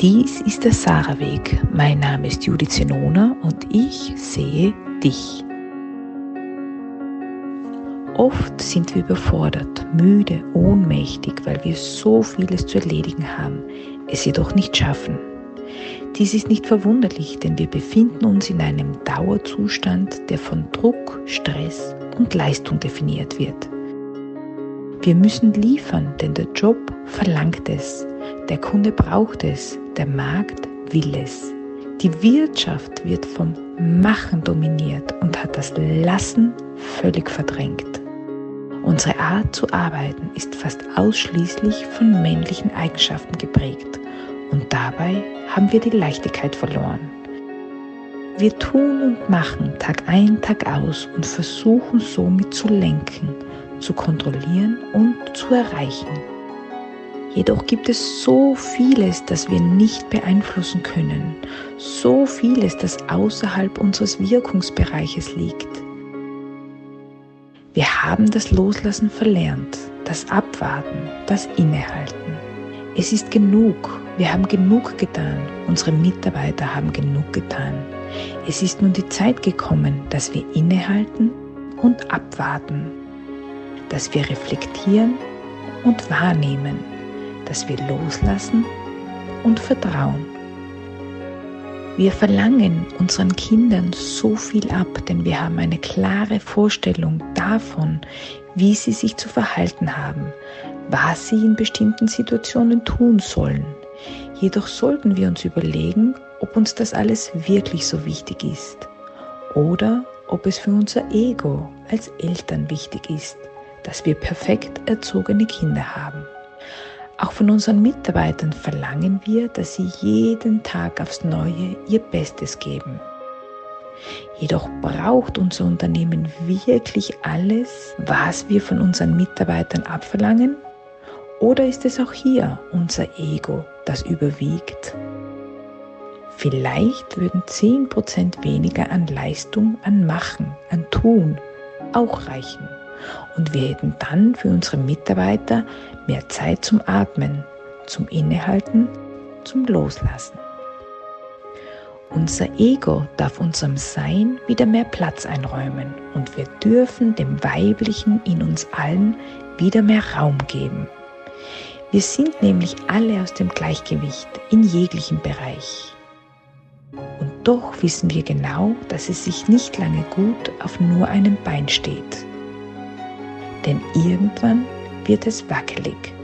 Dies ist der Sarah-Weg. Mein Name ist Judith Zenona und ich sehe dich. Oft sind wir überfordert, müde, ohnmächtig, weil wir so vieles zu erledigen haben, es jedoch nicht schaffen. Dies ist nicht verwunderlich, denn wir befinden uns in einem Dauerzustand, der von Druck, Stress und Leistung definiert wird. Wir müssen liefern, denn der Job verlangt es, der Kunde braucht es, der Markt will es. Die Wirtschaft wird vom Machen dominiert und hat das Lassen völlig verdrängt. Unsere Art zu arbeiten ist fast ausschließlich von männlichen Eigenschaften geprägt und dabei haben wir die Leichtigkeit verloren. Wir tun und machen Tag ein, Tag aus und versuchen somit zu lenken, zu kontrollieren und zu erreichen. Jedoch gibt es so vieles, das wir nicht beeinflussen können, so vieles, das außerhalb unseres Wirkungsbereiches liegt. Wir haben das Loslassen verlernt, das Abwarten, das Innehalten. Es ist genug, wir haben genug getan, unsere Mitarbeiter haben genug getan. Es ist nun die Zeit gekommen, dass wir innehalten und abwarten, dass wir reflektieren und wahrnehmen dass wir loslassen und vertrauen. Wir verlangen unseren Kindern so viel ab, denn wir haben eine klare Vorstellung davon, wie sie sich zu verhalten haben, was sie in bestimmten Situationen tun sollen. Jedoch sollten wir uns überlegen, ob uns das alles wirklich so wichtig ist oder ob es für unser Ego als Eltern wichtig ist, dass wir perfekt erzogene Kinder haben. Auch von unseren Mitarbeitern verlangen wir, dass sie jeden Tag aufs Neue ihr Bestes geben. Jedoch braucht unser Unternehmen wirklich alles, was wir von unseren Mitarbeitern abverlangen? Oder ist es auch hier unser Ego, das überwiegt? Vielleicht würden 10% weniger an Leistung, an Machen, an Tun auch reichen. Und wir hätten dann für unsere Mitarbeiter mehr Zeit zum Atmen, zum Innehalten, zum Loslassen. Unser Ego darf unserem Sein wieder mehr Platz einräumen und wir dürfen dem Weiblichen in uns allen wieder mehr Raum geben. Wir sind nämlich alle aus dem Gleichgewicht in jeglichem Bereich. Und doch wissen wir genau, dass es sich nicht lange gut auf nur einem Bein steht denn irgendwann wird es wackelig.